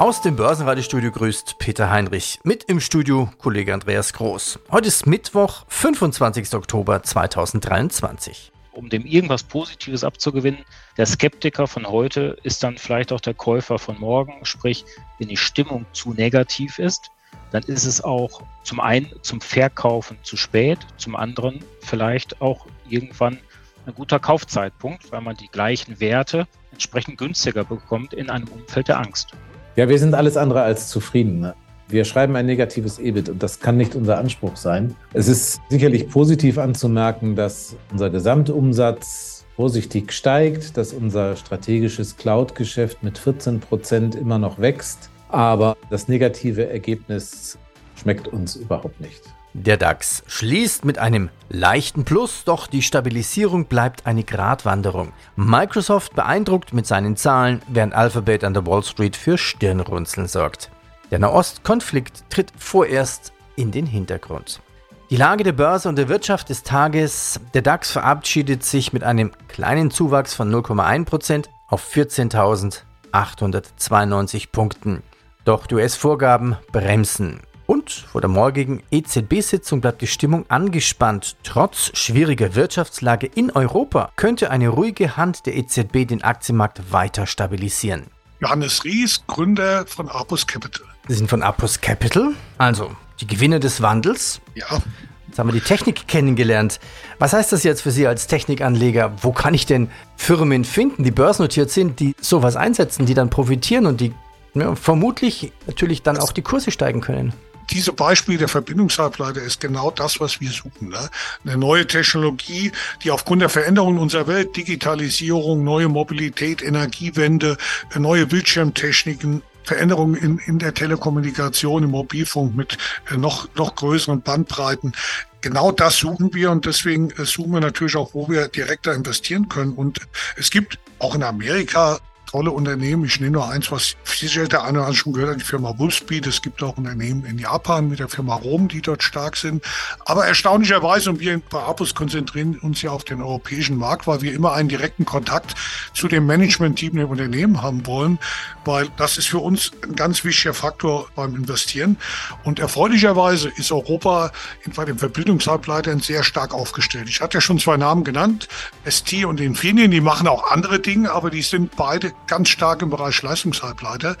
aus dem Börsenradiostudio grüßt Peter Heinrich. Mit im Studio Kollege Andreas Groß. Heute ist Mittwoch, 25. Oktober 2023. Um dem irgendwas Positives abzugewinnen, der Skeptiker von heute ist dann vielleicht auch der Käufer von morgen. Sprich, wenn die Stimmung zu negativ ist, dann ist es auch zum einen zum Verkaufen zu spät, zum anderen vielleicht auch irgendwann ein guter Kaufzeitpunkt, weil man die gleichen Werte entsprechend günstiger bekommt in einem Umfeld der Angst. Ja, wir sind alles andere als zufrieden. Ne? Wir schreiben ein negatives EBIT und das kann nicht unser Anspruch sein. Es ist sicherlich positiv anzumerken, dass unser Gesamtumsatz vorsichtig steigt, dass unser strategisches Cloud-Geschäft mit 14 Prozent immer noch wächst. Aber das negative Ergebnis schmeckt uns überhaupt nicht. Der DAX schließt mit einem leichten Plus, doch die Stabilisierung bleibt eine Gratwanderung. Microsoft beeindruckt mit seinen Zahlen, während Alphabet an der Wall Street für Stirnrunzeln sorgt. Der Nahostkonflikt tritt vorerst in den Hintergrund. Die Lage der Börse und der Wirtschaft des Tages. Der DAX verabschiedet sich mit einem kleinen Zuwachs von 0,1% auf 14.892 Punkten. Doch die US-Vorgaben bremsen. Und vor der morgigen EZB-Sitzung bleibt die Stimmung angespannt. Trotz schwieriger Wirtschaftslage in Europa könnte eine ruhige Hand der EZB den Aktienmarkt weiter stabilisieren. Johannes Ries, Gründer von Apus Capital. Sie sind von Apus Capital, also die Gewinner des Wandels. Ja. Jetzt haben wir die Technik kennengelernt. Was heißt das jetzt für Sie als Technikanleger? Wo kann ich denn Firmen finden, die börsennotiert sind, die sowas einsetzen, die dann profitieren und die ja, vermutlich natürlich dann auch die Kurse steigen können? Diese Beispiele der Verbindungshalbleiter ist genau das, was wir suchen. Ne? Eine neue Technologie, die aufgrund der Veränderungen unserer Welt, Digitalisierung, neue Mobilität, Energiewende, neue Bildschirmtechniken, Veränderungen in, in der Telekommunikation, im Mobilfunk mit äh, noch, noch größeren Bandbreiten. Genau das suchen wir und deswegen äh, suchen wir natürlich auch, wo wir direkter investieren können. Und es gibt auch in Amerika tolle Unternehmen. Ich nehme nur eins, was sicher der eine oder andere schon gehört hat, die Firma Wolfspeed. Es gibt auch Unternehmen in Japan mit der Firma Rom, die dort stark sind. Aber erstaunlicherweise, und wir bei Apus konzentrieren uns ja auf den europäischen Markt, weil wir immer einen direkten Kontakt zu dem Management-Team der Unternehmen haben wollen, weil das ist für uns ein ganz wichtiger Faktor beim Investieren. Und erfreulicherweise ist Europa bei den Verbindungshalbleitern sehr stark aufgestellt. Ich hatte ja schon zwei Namen genannt, ST und Infineon, die machen auch andere Dinge, aber die sind beide ganz stark im Bereich Leistungshalbleiter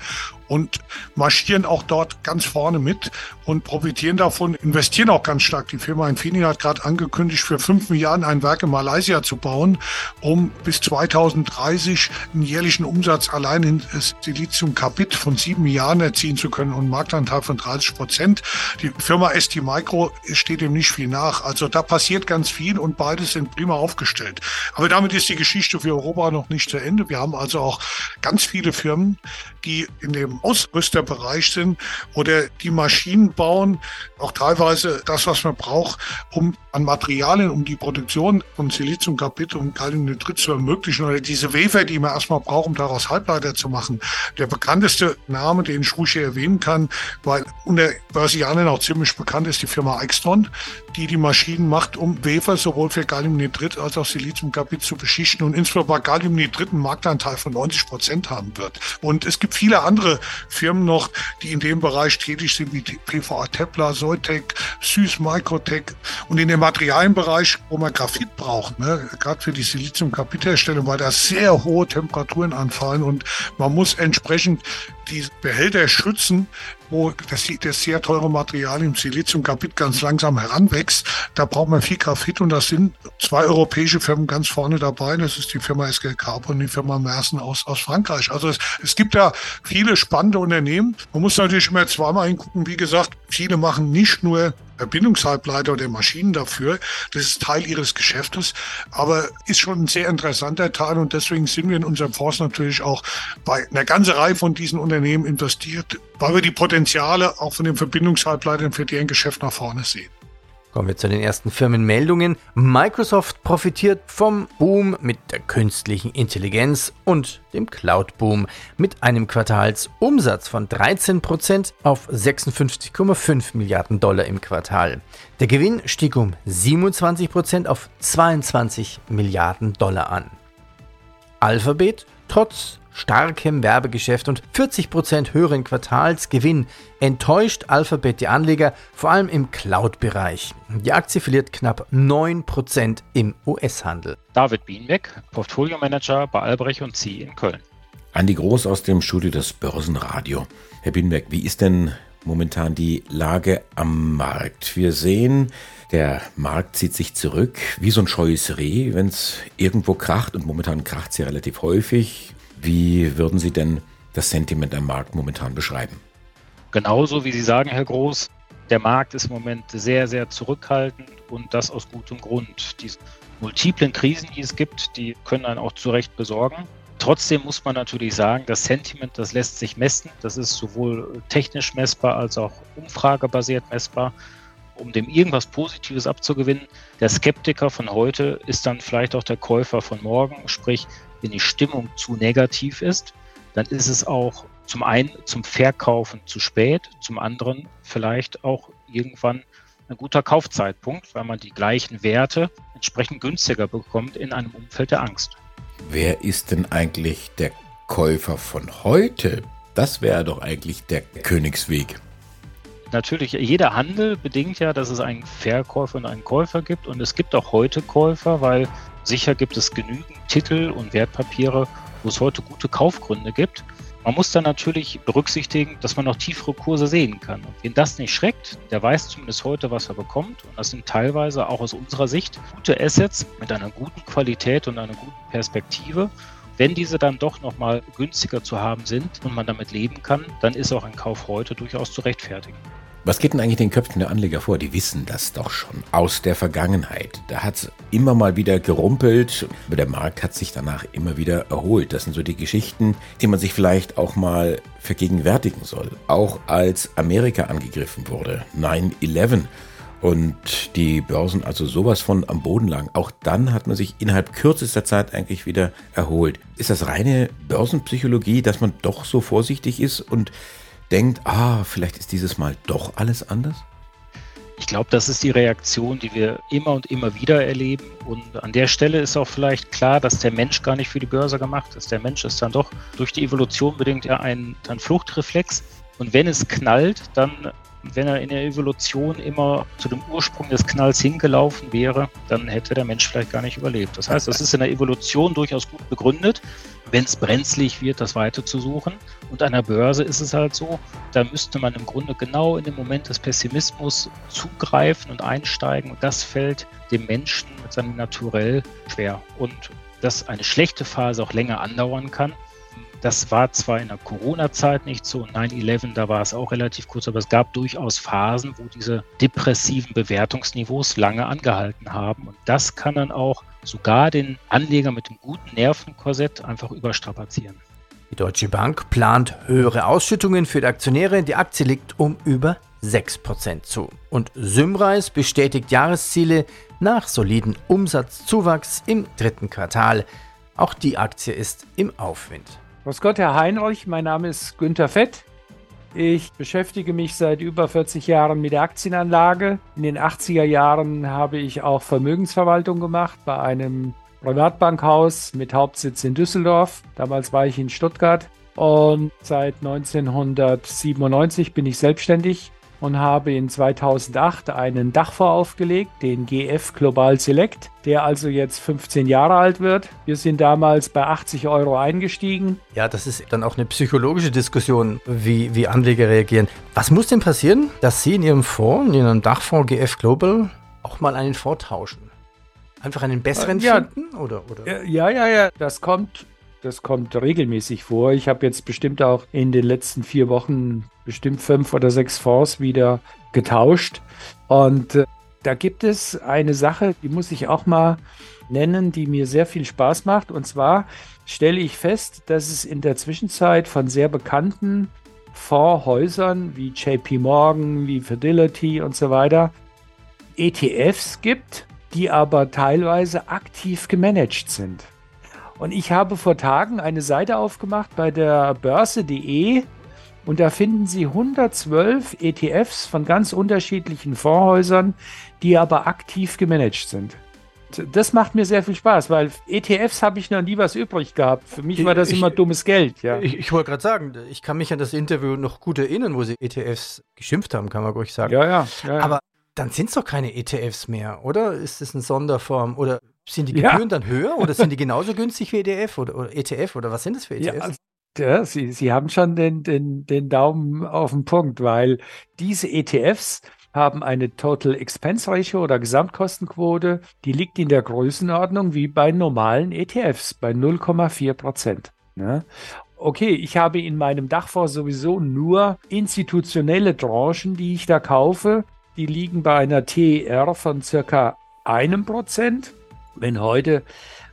und marschieren auch dort ganz vorne mit und profitieren davon, investieren auch ganz stark. Die Firma Infineon hat gerade angekündigt, für fünf Milliarden ein Werk in Malaysia zu bauen, um bis 2030 einen jährlichen Umsatz allein in Siliziumkarbid von sieben Milliarden erzielen zu können und einen Marktanteil von 30 Prozent. Die Firma ST Micro steht dem nicht viel nach. Also da passiert ganz viel und beides sind prima aufgestellt. Aber damit ist die Geschichte für Europa noch nicht zu Ende. Wir haben also auch ganz viele Firmen, die in dem Ausrüsterbereich sind oder die Maschinen bauen, auch teilweise das, was man braucht, um an Materialien, um die Produktion von Siliziumkarbid und Kaliumnitrit zu ermöglichen oder diese Wafer, die man erstmal braucht, um daraus Halbleiter zu machen. Der bekannteste Name, den ich ruhig erwähnen kann, weil unter Börsianern auch ziemlich bekannt ist, die Firma Extron, die die Maschinen macht, um Wafer sowohl für Kaliumnitrit als auch Siliziumkarbid zu beschichten und insbesondere bei Kaliumnitrit einen Marktanteil von 90 Prozent haben wird. Und es gibt viele andere Firmen noch, die in dem Bereich tätig sind, wie PVA Tepler, Soitec, Süß Microtech und in dem Materialienbereich, wo man Graphit braucht, ne? gerade für die Silizium-Kapitherstellung, weil da sehr hohe Temperaturen anfallen und man muss entsprechend die Behälter schützen, wo das, das sehr teure Material im Siliziumkarbid ganz langsam heranwächst. Da braucht man viel Graphit und da sind zwei europäische Firmen ganz vorne dabei. Das ist die Firma SGL Carbon und die Firma Mersen aus, aus Frankreich. Also es, es gibt da viele spannende Unternehmen. Man muss natürlich immer zweimal hingucken. Wie gesagt, viele machen nicht nur Verbindungshalbleiter oder Maschinen dafür. Das ist Teil ihres Geschäftes, aber ist schon ein sehr interessanter Teil und deswegen sind wir in unserem Fonds natürlich auch bei einer ganzen Reihe von diesen Unternehmen investiert, weil wir die Potenziale auch von den Verbindungshalbleitern für deren Geschäft nach vorne sehen. Kommen wir zu den ersten Firmenmeldungen. Microsoft profitiert vom Boom mit der künstlichen Intelligenz und dem Cloud-Boom mit einem Quartalsumsatz von 13% auf 56,5 Milliarden Dollar im Quartal. Der Gewinn stieg um 27% auf 22 Milliarden Dollar an. Alphabet trotz starkem Werbegeschäft und 40% höheren Quartalsgewinn enttäuscht Alphabet die Anleger, vor allem im Cloud-Bereich. Die Aktie verliert knapp 9% im US-Handel. David Bienbeck, Portfolio Manager bei Albrecht und C in Köln. Andi Groß aus dem Studio des Börsenradio. Herr Bienbeck, wie ist denn momentan die Lage am Markt? Wir sehen, der Markt zieht sich zurück, wie so ein scheues Reh, wenn es irgendwo kracht und momentan kracht es ja relativ häufig. Wie würden Sie denn das Sentiment am Markt momentan beschreiben? Genauso wie Sie sagen, Herr Groß, der Markt ist im Moment sehr, sehr zurückhaltend und das aus gutem Grund. Die multiplen Krisen, die es gibt, die können einen auch zu Recht besorgen. Trotzdem muss man natürlich sagen, das Sentiment, das lässt sich messen. Das ist sowohl technisch messbar als auch umfragebasiert messbar, um dem irgendwas Positives abzugewinnen. Der Skeptiker von heute ist dann vielleicht auch der Käufer von morgen. Sprich, wenn die Stimmung zu negativ ist, dann ist es auch zum einen zum Verkaufen zu spät, zum anderen vielleicht auch irgendwann ein guter Kaufzeitpunkt, weil man die gleichen Werte entsprechend günstiger bekommt in einem Umfeld der Angst. Wer ist denn eigentlich der Käufer von heute? Das wäre doch eigentlich der Königsweg. Natürlich, jeder Handel bedingt ja, dass es einen Verkäufer und einen Käufer gibt. Und es gibt auch heute Käufer, weil sicher gibt es genügend Titel und Wertpapiere, wo es heute gute Kaufgründe gibt. Man muss dann natürlich berücksichtigen, dass man noch tiefere Kurse sehen kann. Und wen das nicht schreckt, der weiß zumindest heute, was er bekommt. Und das sind teilweise auch aus unserer Sicht gute Assets mit einer guten Qualität und einer guten Perspektive. Wenn diese dann doch nochmal günstiger zu haben sind und man damit leben kann, dann ist auch ein Kauf heute durchaus zu rechtfertigen. Was geht denn eigentlich den Köpfen der Anleger vor? Die wissen das doch schon aus der Vergangenheit. Da hat es immer mal wieder gerumpelt, aber der Markt hat sich danach immer wieder erholt. Das sind so die Geschichten, die man sich vielleicht auch mal vergegenwärtigen soll. Auch als Amerika angegriffen wurde, 9-11 und die Börsen also sowas von am Boden lagen. Auch dann hat man sich innerhalb kürzester Zeit eigentlich wieder erholt. Ist das reine Börsenpsychologie, dass man doch so vorsichtig ist und denkt, ah, vielleicht ist dieses Mal doch alles anders? Ich glaube, das ist die Reaktion, die wir immer und immer wieder erleben. Und an der Stelle ist auch vielleicht klar, dass der Mensch gar nicht für die Börse gemacht ist. Der Mensch ist dann doch durch die Evolution bedingt ja ein, ein Fluchtreflex. Und wenn es knallt, dann wenn er in der Evolution immer zu dem Ursprung des Knalls hingelaufen wäre, dann hätte der Mensch vielleicht gar nicht überlebt. Das heißt, das ist in der Evolution durchaus gut begründet, wenn es brenzlig wird, das Weite zu suchen. Und an der Börse ist es halt so, da müsste man im Grunde genau in dem Moment des Pessimismus zugreifen und einsteigen. Und das fällt dem Menschen mit seinem Naturell schwer. Und dass eine schlechte Phase auch länger andauern kann, das war zwar in der Corona-Zeit nicht so, 9-11, da war es auch relativ kurz, aber es gab durchaus Phasen, wo diese depressiven Bewertungsniveaus lange angehalten haben. Und das kann dann auch sogar den Anleger mit dem guten Nervenkorsett einfach überstrapazieren. Die Deutsche Bank plant höhere Ausschüttungen für die Aktionäre. Die Aktie liegt um über 6% zu. Und Symrise bestätigt Jahresziele nach soliden Umsatzzuwachs im dritten Quartal. Auch die Aktie ist im Aufwind. Grüß Gott, Herr Heinrich, mein Name ist Günter Fett. Ich beschäftige mich seit über 40 Jahren mit der Aktienanlage. In den 80er Jahren habe ich auch Vermögensverwaltung gemacht bei einem Privatbankhaus mit Hauptsitz in Düsseldorf. Damals war ich in Stuttgart und seit 1997 bin ich selbstständig und habe in 2008 einen Dachfonds aufgelegt, den GF Global Select, der also jetzt 15 Jahre alt wird. Wir sind damals bei 80 Euro eingestiegen. Ja, das ist dann auch eine psychologische Diskussion, wie, wie Anleger reagieren. Was muss denn passieren, dass Sie in Ihrem Fonds, in Ihrem Dachfonds GF Global, auch mal einen Fonds tauschen? Einfach einen besseren ja, finden? Oder, oder? Ja, ja, ja, das kommt das kommt regelmäßig vor. Ich habe jetzt bestimmt auch in den letzten vier Wochen bestimmt fünf oder sechs Fonds wieder getauscht. Und äh, da gibt es eine Sache, die muss ich auch mal nennen, die mir sehr viel Spaß macht. Und zwar stelle ich fest, dass es in der Zwischenzeit von sehr bekannten Fondshäusern wie JP Morgan, wie Fidelity und so weiter ETFs gibt, die aber teilweise aktiv gemanagt sind. Und ich habe vor Tagen eine Seite aufgemacht bei der Börse.de und da finden Sie 112 ETFs von ganz unterschiedlichen Fondshäusern, die aber aktiv gemanagt sind. Das macht mir sehr viel Spaß, weil ETFs habe ich noch nie was übrig gehabt. Für mich war das ich, immer dummes Geld. Ja. Ich, ich wollte gerade sagen, ich kann mich an das Interview noch gut erinnern, wo Sie ETFs geschimpft haben, kann man ruhig sagen. Ja, ja. ja, ja. Aber dann sind es doch keine ETFs mehr, oder? Ist das eine Sonderform? Oder sind die Gebühren ja. dann höher oder sind die genauso günstig wie ETF oder, oder ETF oder was sind das für ETFs? Ja, also, ja, Sie, Sie haben schon den, den, den Daumen auf den Punkt, weil diese ETFs haben eine Total Expense Ratio oder Gesamtkostenquote, die liegt in der Größenordnung wie bei normalen ETFs, bei 0,4 Prozent. Ne? Okay, ich habe in meinem Dachfonds sowieso nur institutionelle Tranchen, die ich da kaufe. Die liegen bei einer TER von circa einem Prozent. Wenn heute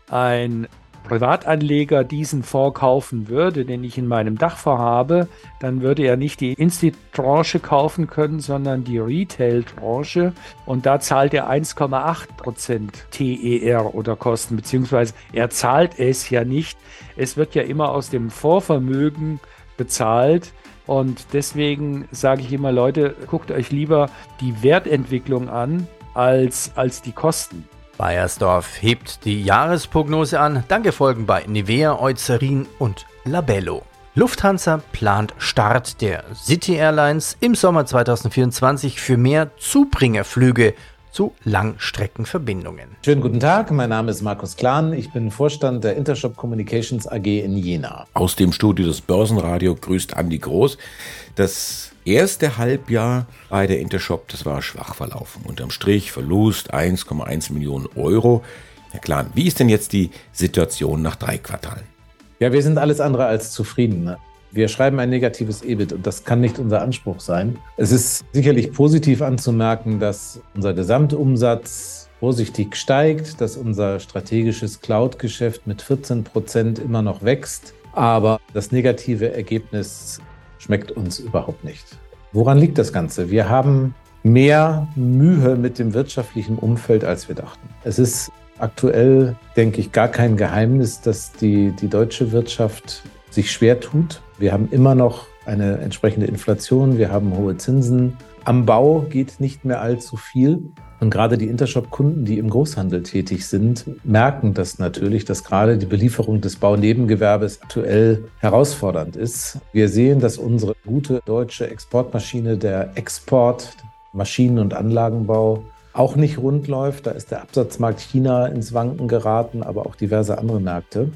ein Privatanleger diesen Fonds kaufen würde, den ich in meinem Dachfonds habe, dann würde er nicht die Insti-Tranche kaufen können, sondern die Retail-Tranche. Und da zahlt er 1,8% TER oder Kosten, beziehungsweise er zahlt es ja nicht. Es wird ja immer aus dem Vorvermögen bezahlt. Und deswegen sage ich immer, Leute, guckt euch lieber die Wertentwicklung an als, als die Kosten. Bayersdorf hebt die Jahresprognose an. Danke folgen bei Nivea, Eucerin und Labello. Lufthansa plant Start der City Airlines im Sommer 2024 für mehr Zubringerflüge zu Langstreckenverbindungen. Schönen guten Tag, mein Name ist Markus Klahn, ich bin Vorstand der Intershop Communications AG in Jena. Aus dem Studio des Börsenradio grüßt Andi Groß. Das erste Halbjahr bei der Intershop, das war schwach verlaufen. Unterm Strich Verlust 1,1 Millionen Euro. Herr Klahn, wie ist denn jetzt die Situation nach drei Quartalen? Ja, wir sind alles andere als zufrieden. Ne? Wir schreiben ein negatives EBIT und das kann nicht unser Anspruch sein. Es ist sicherlich positiv anzumerken, dass unser Gesamtumsatz vorsichtig steigt, dass unser strategisches Cloud-Geschäft mit 14 Prozent immer noch wächst. Aber das negative Ergebnis schmeckt uns überhaupt nicht. Woran liegt das Ganze? Wir haben mehr Mühe mit dem wirtschaftlichen Umfeld, als wir dachten. Es ist aktuell, denke ich, gar kein Geheimnis, dass die, die deutsche Wirtschaft sich schwer tut. Wir haben immer noch eine entsprechende Inflation, wir haben hohe Zinsen. Am Bau geht nicht mehr allzu viel. Und gerade die Intershop-Kunden, die im Großhandel tätig sind, merken das natürlich, dass gerade die Belieferung des Baunebengewerbes aktuell herausfordernd ist. Wir sehen, dass unsere gute deutsche Exportmaschine, der Export, Maschinen- und Anlagenbau, auch nicht rund läuft. Da ist der Absatzmarkt China ins Wanken geraten, aber auch diverse andere Märkte.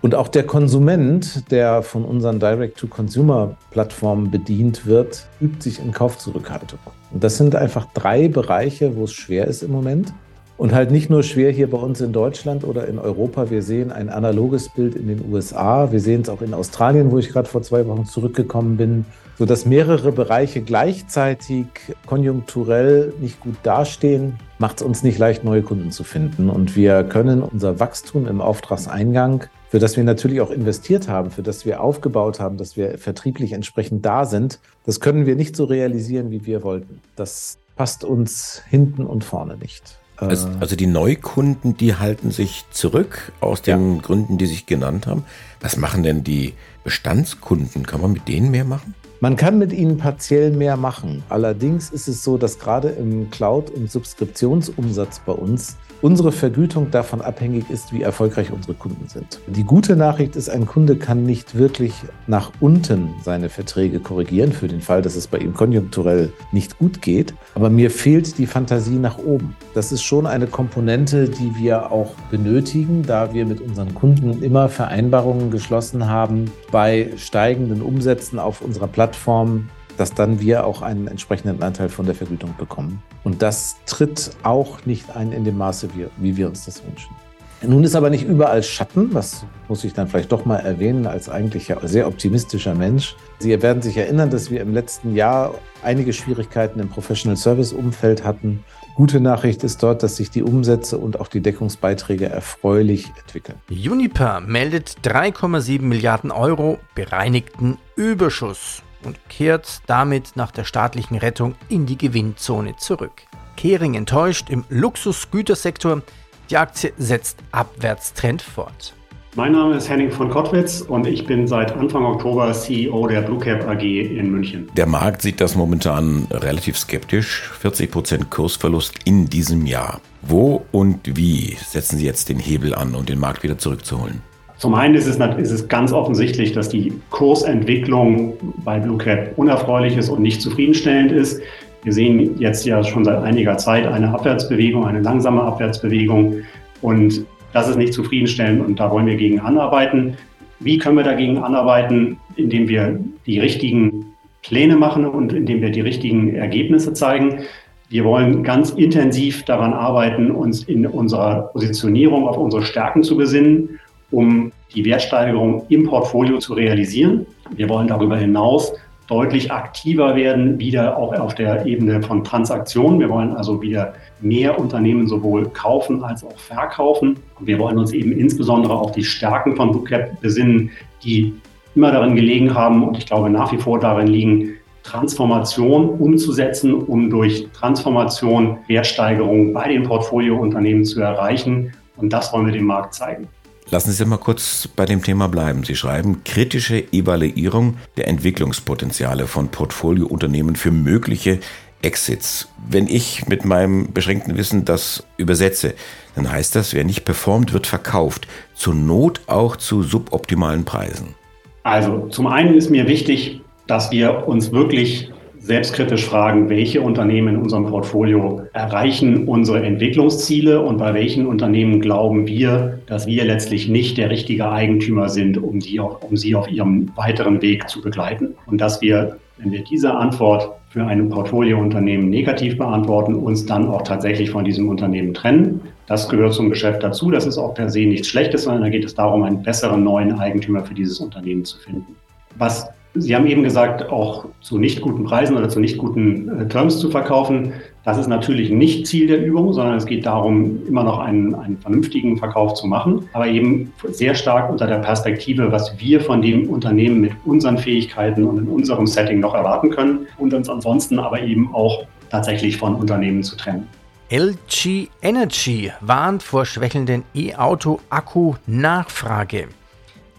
Und auch der Konsument, der von unseren Direct-to-Consumer-Plattformen bedient wird, übt sich in Kaufzurückhaltung. Und das sind einfach drei Bereiche, wo es schwer ist im Moment. Und halt nicht nur schwer hier bei uns in Deutschland oder in Europa. Wir sehen ein analoges Bild in den USA. Wir sehen es auch in Australien, wo ich gerade vor zwei Wochen zurückgekommen bin, sodass mehrere Bereiche gleichzeitig konjunkturell nicht gut dastehen, macht es uns nicht leicht, neue Kunden zu finden. Und wir können unser Wachstum im Auftragseingang für das wir natürlich auch investiert haben, für das wir aufgebaut haben, dass wir vertrieblich entsprechend da sind, das können wir nicht so realisieren, wie wir wollten. Das passt uns hinten und vorne nicht. Also, also die Neukunden, die halten sich zurück aus den ja. Gründen, die sich genannt haben. Was machen denn die Bestandskunden? Kann man mit denen mehr machen? Man kann mit ihnen partiell mehr machen. Allerdings ist es so, dass gerade im Cloud- und Subskriptionsumsatz bei uns unsere Vergütung davon abhängig ist, wie erfolgreich unsere Kunden sind. Die gute Nachricht ist, ein Kunde kann nicht wirklich nach unten seine Verträge korrigieren, für den Fall, dass es bei ihm konjunkturell nicht gut geht. Aber mir fehlt die Fantasie nach oben. Das ist schon eine Komponente, die wir auch benötigen, da wir mit unseren Kunden immer Vereinbarungen geschlossen haben, bei steigenden Umsätzen auf unserer Plattform dass dann wir auch einen entsprechenden Anteil von der Vergütung bekommen. Und das tritt auch nicht ein in dem Maße, wie, wie wir uns das wünschen. Nun ist aber nicht überall Schatten, das muss ich dann vielleicht doch mal erwähnen, als eigentlich sehr optimistischer Mensch. Sie werden sich erinnern, dass wir im letzten Jahr einige Schwierigkeiten im Professional Service Umfeld hatten. Gute Nachricht ist dort, dass sich die Umsätze und auch die Deckungsbeiträge erfreulich entwickeln. Uniper meldet 3,7 Milliarden Euro bereinigten Überschuss und kehrt damit nach der staatlichen Rettung in die Gewinnzone zurück. Kering enttäuscht im Luxusgütersektor. Die Aktie setzt Abwärtstrend fort. Mein Name ist Henning von Kottwitz und ich bin seit Anfang Oktober CEO der Blue Cap AG in München. Der Markt sieht das momentan relativ skeptisch. 40% Kursverlust in diesem Jahr. Wo und wie setzen Sie jetzt den Hebel an, um den Markt wieder zurückzuholen? Zum einen ist es, ist es ganz offensichtlich, dass die Kursentwicklung bei Blue Cap unerfreulich ist und nicht zufriedenstellend ist. Wir sehen jetzt ja schon seit einiger Zeit eine Abwärtsbewegung, eine langsame Abwärtsbewegung. Und das ist nicht zufriedenstellend und da wollen wir gegen anarbeiten. Wie können wir dagegen anarbeiten? Indem wir die richtigen Pläne machen und indem wir die richtigen Ergebnisse zeigen. Wir wollen ganz intensiv daran arbeiten, uns in unserer Positionierung auf unsere Stärken zu besinnen, um die Wertsteigerung im Portfolio zu realisieren. Wir wollen darüber hinaus deutlich aktiver werden, wieder auch auf der Ebene von Transaktionen. Wir wollen also wieder mehr Unternehmen sowohl kaufen als auch verkaufen. Wir wollen uns eben insbesondere auf die Stärken von Bootcap besinnen, die immer darin gelegen haben und ich glaube nach wie vor darin liegen, Transformation umzusetzen, um durch Transformation Wertsteigerung bei den Portfoliounternehmen zu erreichen. Und das wollen wir dem Markt zeigen. Lassen Sie mal kurz bei dem Thema bleiben. Sie schreiben kritische Evaluierung der Entwicklungspotenziale von Portfoliounternehmen für mögliche Exits. Wenn ich mit meinem beschränkten Wissen das übersetze, dann heißt das, wer nicht performt, wird verkauft. Zur Not auch zu suboptimalen Preisen. Also zum einen ist mir wichtig, dass wir uns wirklich selbstkritisch fragen, welche Unternehmen in unserem Portfolio erreichen unsere Entwicklungsziele und bei welchen Unternehmen glauben wir, dass wir letztlich nicht der richtige Eigentümer sind, um, die um sie auf ihrem weiteren Weg zu begleiten. Und dass wir, wenn wir diese Antwort für ein Portfoliounternehmen negativ beantworten, uns dann auch tatsächlich von diesem Unternehmen trennen. Das gehört zum Geschäft dazu. Das ist auch per se nichts Schlechtes, sondern da geht es darum, einen besseren neuen Eigentümer für dieses Unternehmen zu finden. Was Sie haben eben gesagt, auch zu nicht guten Preisen oder zu nicht guten äh, Terms zu verkaufen. Das ist natürlich nicht Ziel der Übung, sondern es geht darum, immer noch einen, einen vernünftigen Verkauf zu machen, aber eben sehr stark unter der Perspektive, was wir von dem Unternehmen mit unseren Fähigkeiten und in unserem Setting noch erwarten können und uns ansonsten aber eben auch tatsächlich von Unternehmen zu trennen. LG Energy warnt vor schwächelnden E-Auto-Akku-Nachfrage.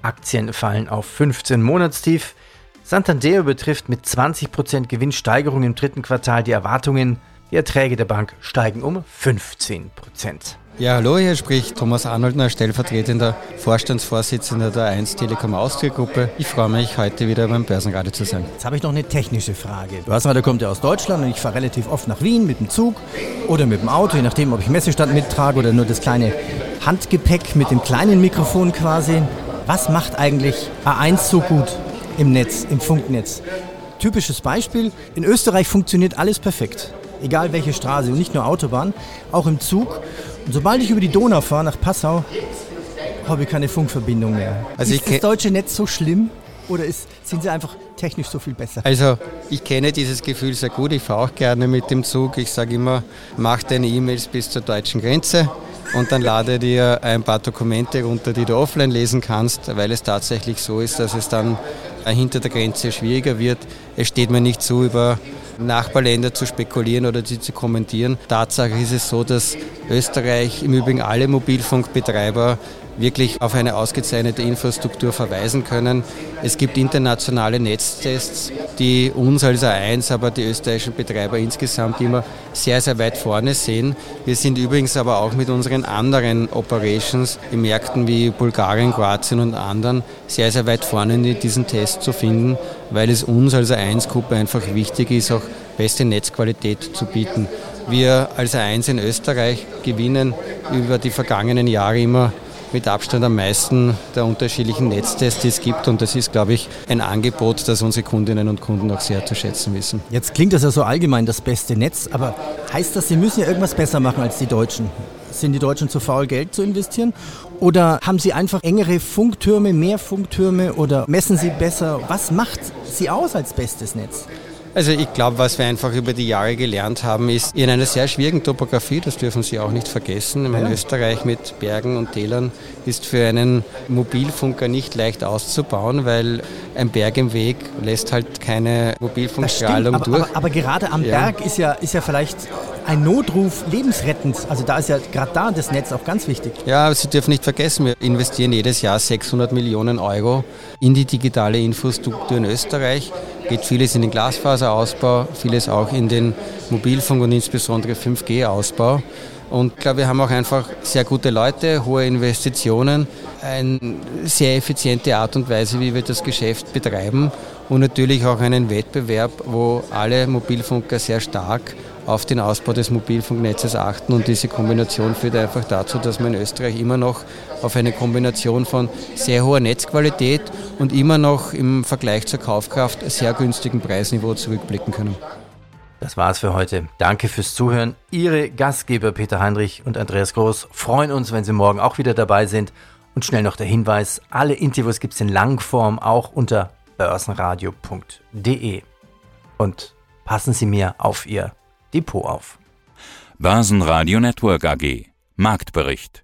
Aktien fallen auf 15 Monatstief. Santander übertrifft mit 20% Gewinnsteigerung im dritten Quartal die Erwartungen. Die Erträge der Bank steigen um 15%. Ja, hallo, hier spricht Thomas Arnoldner, stellvertretender Vorstandsvorsitzender der 1 Telekom Austria Gruppe. Ich freue mich, heute wieder beim Börsenradio zu sein. Jetzt habe ich noch eine technische Frage. Du hast mal, der kommt ja aus Deutschland und ich fahre relativ oft nach Wien mit dem Zug oder mit dem Auto, je nachdem, ob ich Messestand mittrage oder nur das kleine Handgepäck mit dem kleinen Mikrofon quasi. Was macht eigentlich A1 so gut? Im Netz, im Funknetz. Typisches Beispiel, in Österreich funktioniert alles perfekt. Egal welche Straße und nicht nur Autobahn, auch im Zug. Und sobald ich über die Donau fahre nach Passau, habe ich keine Funkverbindung mehr. Also ist das deutsche Netz so schlimm oder ist, sind sie einfach technisch so viel besser? Also ich kenne dieses Gefühl sehr gut. Ich fahre auch gerne mit dem Zug. Ich sage immer, mach deine E-Mails bis zur deutschen Grenze und dann lade dir ein paar Dokumente runter, die du offline lesen kannst, weil es tatsächlich so ist, dass es dann hinter der Grenze schwieriger wird. Es steht mir nicht zu, über Nachbarländer zu spekulieren oder sie zu kommentieren. Tatsache ist es so, dass Österreich im Übrigen alle Mobilfunkbetreiber wirklich auf eine ausgezeichnete Infrastruktur verweisen können. Es gibt internationale Netztests, die uns als A1, aber die österreichischen Betreiber insgesamt immer sehr, sehr weit vorne sehen. Wir sind übrigens aber auch mit unseren anderen Operations in Märkten wie Bulgarien, Kroatien und anderen sehr, sehr weit vorne in diesen Tests zu finden, weil es uns als A1-Gruppe einfach wichtig ist, auch beste Netzqualität zu bieten. Wir als A1 in Österreich gewinnen über die vergangenen Jahre immer mit Abstand am meisten der unterschiedlichen Netztests, die es gibt. Und das ist, glaube ich, ein Angebot, das unsere Kundinnen und Kunden auch sehr zu schätzen wissen. Jetzt klingt das ja so allgemein das beste Netz, aber heißt das, Sie müssen ja irgendwas besser machen als die Deutschen? Sind die Deutschen zu faul, Geld zu investieren? Oder haben Sie einfach engere Funktürme, mehr Funktürme oder messen Sie besser? Was macht Sie aus als bestes Netz? Also ich glaube, was wir einfach über die Jahre gelernt haben, ist in einer sehr schwierigen Topografie, das dürfen Sie auch nicht vergessen. In ja. Österreich mit Bergen und Tälern ist für einen Mobilfunker nicht leicht auszubauen, weil ein Berg im Weg lässt halt keine Mobilfunkstrahlung aber, durch. Aber, aber, gerade am ja. Berg ist ja, ist ja vielleicht ein Notruf lebensrettend. Also da ist ja gerade da das Netz auch ganz wichtig. Ja, Sie dürfen nicht vergessen, wir investieren jedes Jahr 600 Millionen Euro in die digitale Infrastruktur in Österreich. Geht vieles in den Glasfaserausbau, vieles auch in den Mobilfunk und insbesondere 5G-Ausbau. Und ich glaube, wir haben auch einfach sehr gute Leute, hohe Investitionen, eine sehr effiziente Art und Weise, wie wir das Geschäft betreiben und natürlich auch einen Wettbewerb, wo alle Mobilfunker sehr stark auf den Ausbau des Mobilfunknetzes achten und diese Kombination führt einfach dazu, dass wir in Österreich immer noch auf eine Kombination von sehr hoher Netzqualität und immer noch im Vergleich zur Kaufkraft sehr günstigen Preisniveau zurückblicken können. Das war's für heute. Danke fürs Zuhören. Ihre Gastgeber Peter Heinrich und Andreas Groß freuen uns, wenn Sie morgen auch wieder dabei sind. Und schnell noch der Hinweis, alle Interviews gibt's in Langform auch unter börsenradio.de. Und passen Sie mir auf Ihr Depot auf. Börsenradio Network AG. Marktbericht.